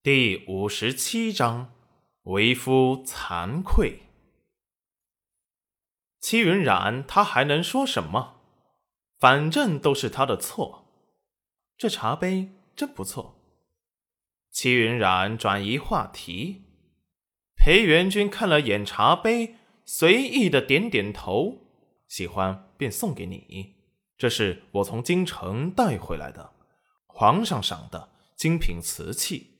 第五十七章，为夫惭愧。戚云染他还能说什么？反正都是他的错。这茶杯真不错。戚云染转移话题。裴元君看了眼茶杯，随意的点点头，喜欢便送给你。这是我从京城带回来的，皇上赏的精品瓷器。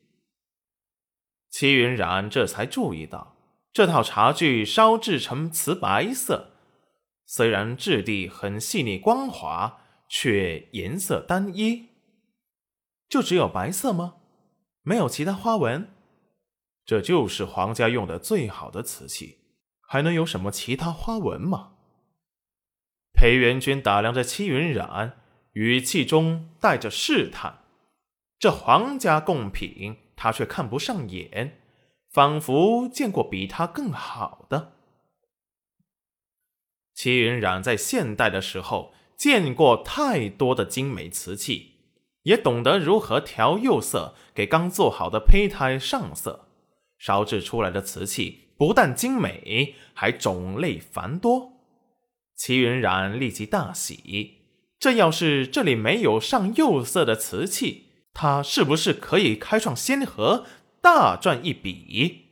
齐云染这才注意到，这套茶具烧制成瓷白色，虽然质地很细腻光滑，却颜色单一。就只有白色吗？没有其他花纹？这就是皇家用的最好的瓷器，还能有什么其他花纹吗？裴元君打量着戚云染，语气中带着试探。这皇家贡品。他却看不上眼，仿佛见过比他更好的。齐云染在现代的时候见过太多的精美瓷器，也懂得如何调釉色给刚做好的胚胎上色，烧制出来的瓷器不但精美，还种类繁多。齐云染立即大喜，这要是这里没有上釉色的瓷器。他是不是可以开创先河，大赚一笔？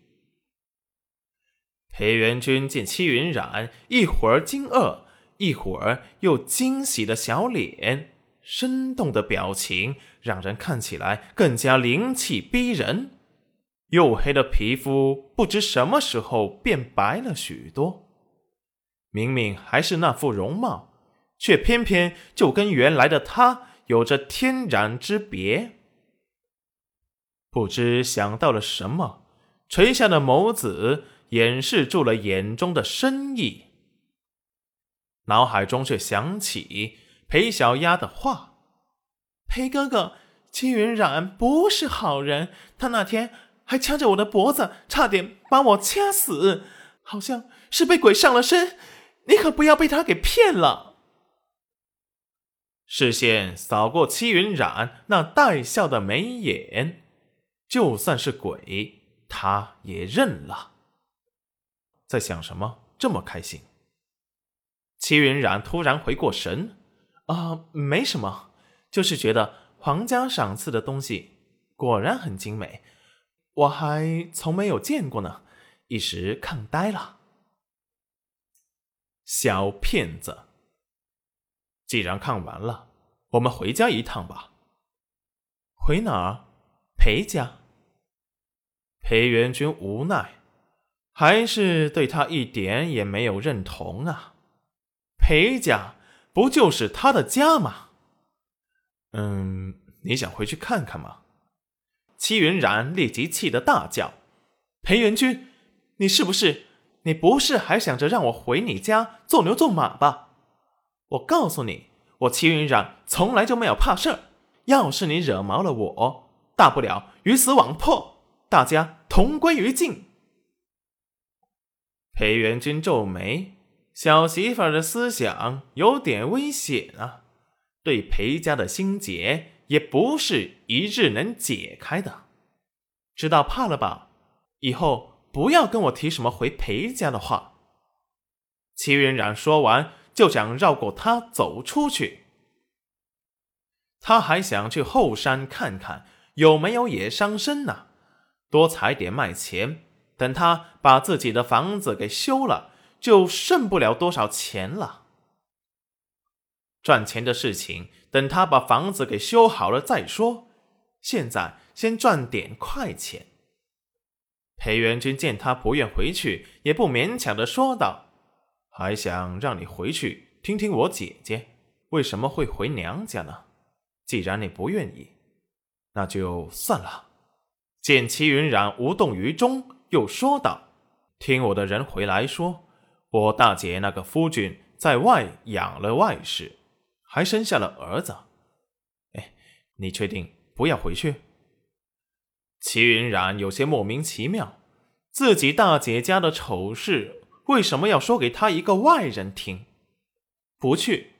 裴元君见戚云染一会儿惊愕，一会儿又惊喜的小脸，生动的表情，让人看起来更加灵气逼人。黝黑的皮肤不知什么时候变白了许多，明明还是那副容貌，却偏偏就跟原来的他有着天壤之别。不知想到了什么，垂下的眸子掩饰住了眼中的深意，脑海中却想起裴小丫的话：“裴哥哥，戚云染不是好人，他那天还掐着我的脖子，差点把我掐死，好像是被鬼上了身，你可不要被他给骗了。”视线扫过戚云染那带笑的眉眼。就算是鬼，他也认了。在想什么？这么开心？齐云染突然回过神，啊，没什么，就是觉得皇家赏赐的东西果然很精美，我还从没有见过呢，一时看呆了。小骗子，既然看完了，我们回家一趟吧。回哪儿？裴家，裴元君无奈，还是对他一点也没有认同啊。裴家不就是他的家吗？嗯，你想回去看看吗？戚云染立即气得大叫：“裴元君，你是不是？你不是还想着让我回你家做牛做马吧？我告诉你，我戚云染从来就没有怕事儿。要是你惹毛了我。”大不了鱼死网破，大家同归于尽。裴元君皱眉，小媳妇的思想有点危险啊！对裴家的心结也不是一日能解开的。知道怕了吧？以后不要跟我提什么回裴家的话。齐云冉说完，就想绕过他走出去。他还想去后山看看。有没有也伤身呢？多采点卖钱，等他把自己的房子给修了，就剩不了多少钱了。赚钱的事情，等他把房子给修好了再说。现在先赚点快钱。裴元君见他不愿回去，也不勉强的说道：“还想让你回去听听我姐姐为什么会回娘家呢？既然你不愿意。”那就算了。见齐云染无动于衷，又说道：“听我的人回来说，我大姐那个夫君在外养了外室，还生下了儿子。哎，你确定不要回去？”齐云染有些莫名其妙，自己大姐家的丑事为什么要说给他一个外人听？不去，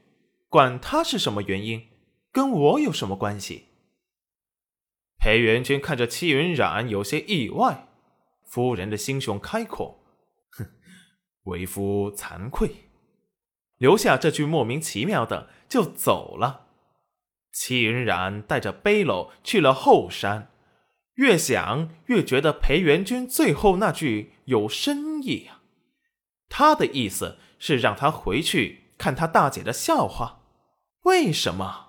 管他是什么原因，跟我有什么关系？裴元君看着戚云染，有些意外。夫人的心胸开阔，哼，为夫惭愧。留下这句莫名其妙的，就走了。戚云染带着背篓去了后山，越想越觉得裴元君最后那句有深意啊。他的意思是让他回去看他大姐的笑话。为什么？